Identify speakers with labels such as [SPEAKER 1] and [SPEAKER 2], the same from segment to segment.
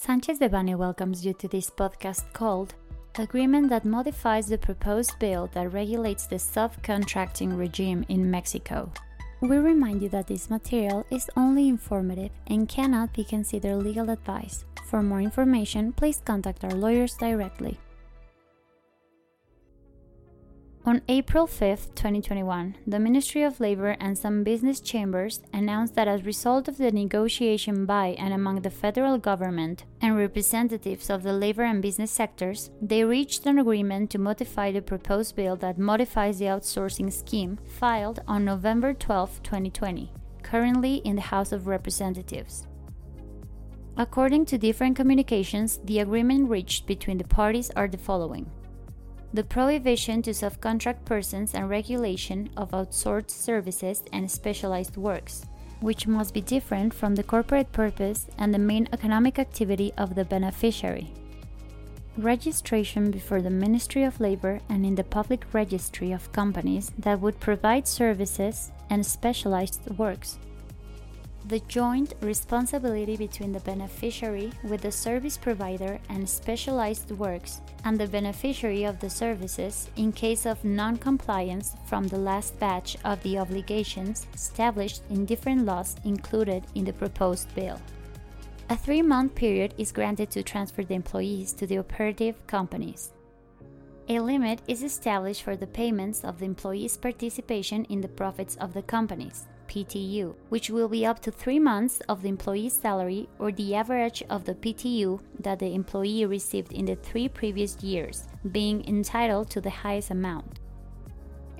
[SPEAKER 1] Sanchez Devanny welcomes you to this podcast called Agreement that modifies the proposed bill that regulates the subcontracting regime in Mexico. We remind you that this material is only informative and cannot be considered legal advice. For more information, please contact our lawyers directly. On April 5, 2021, the Ministry of Labor and some business chambers announced that as a result of the negotiation by and among the federal government and representatives of the labor and business sectors, they reached an agreement to modify the proposed bill that modifies the outsourcing scheme filed on November 12, 2020, currently in the House of Representatives. According to different communications, the agreement reached between the parties are the following the prohibition to subcontract persons and regulation of outsourced services and specialized works, which must be different from the corporate purpose and the main economic activity of the beneficiary. Registration before the Ministry of Labor and in the public registry of companies that would provide services and specialized works the joint responsibility between the beneficiary with the service provider and specialized works and the beneficiary of the services in case of non-compliance from the last batch of the obligations established in different laws included in the proposed bill. A three month period is granted to transfer the employees to the operative companies. A limit is established for the payments of the employees' participation in the profits of the companies. PTU, which will be up to three months of the employee's salary or the average of the PTU that the employee received in the three previous years, being entitled to the highest amount.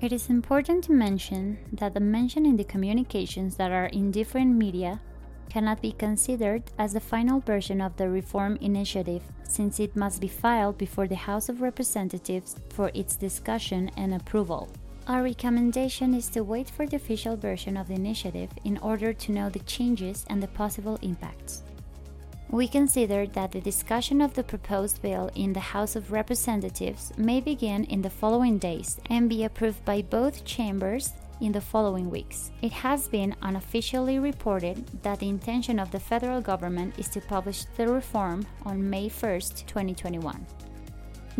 [SPEAKER 1] It is important to mention that the mention in the communications that are in different media cannot be considered as the final version of the reform initiative since it must be filed before the House of Representatives for its discussion and approval. Our recommendation is to wait for the official version of the initiative in order to know the changes and the possible impacts. We consider that the discussion of the proposed bill in the House of Representatives may begin in the following days and be approved by both chambers in the following weeks. It has been unofficially reported that the intention of the federal government is to publish the reform on May 1, 2021.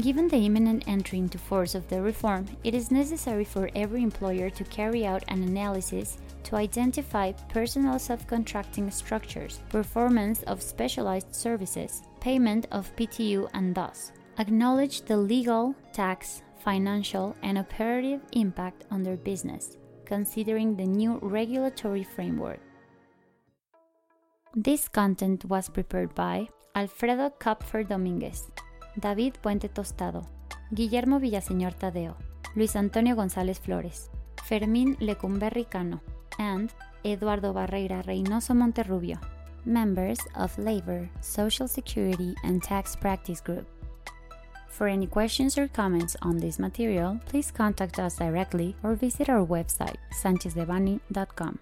[SPEAKER 1] Given the imminent entry into force of the reform, it is necessary for every employer to carry out an analysis to identify personal subcontracting structures, performance of specialized services, payment of PTU, and thus acknowledge the legal, tax, financial, and operative impact on their business, considering the new regulatory framework. This content was prepared by Alfredo Kupfer Dominguez. David Puente Tostado, Guillermo Villaseñor Tadeo, Luis Antonio González Flores, Fermín Lecumberri Cano, and Eduardo Barreira Reynoso Monterrubio, members of Labor, Social Security, and Tax Practice Group. For any questions or comments on this material, please contact us directly or visit our website, sanchezdevani.com.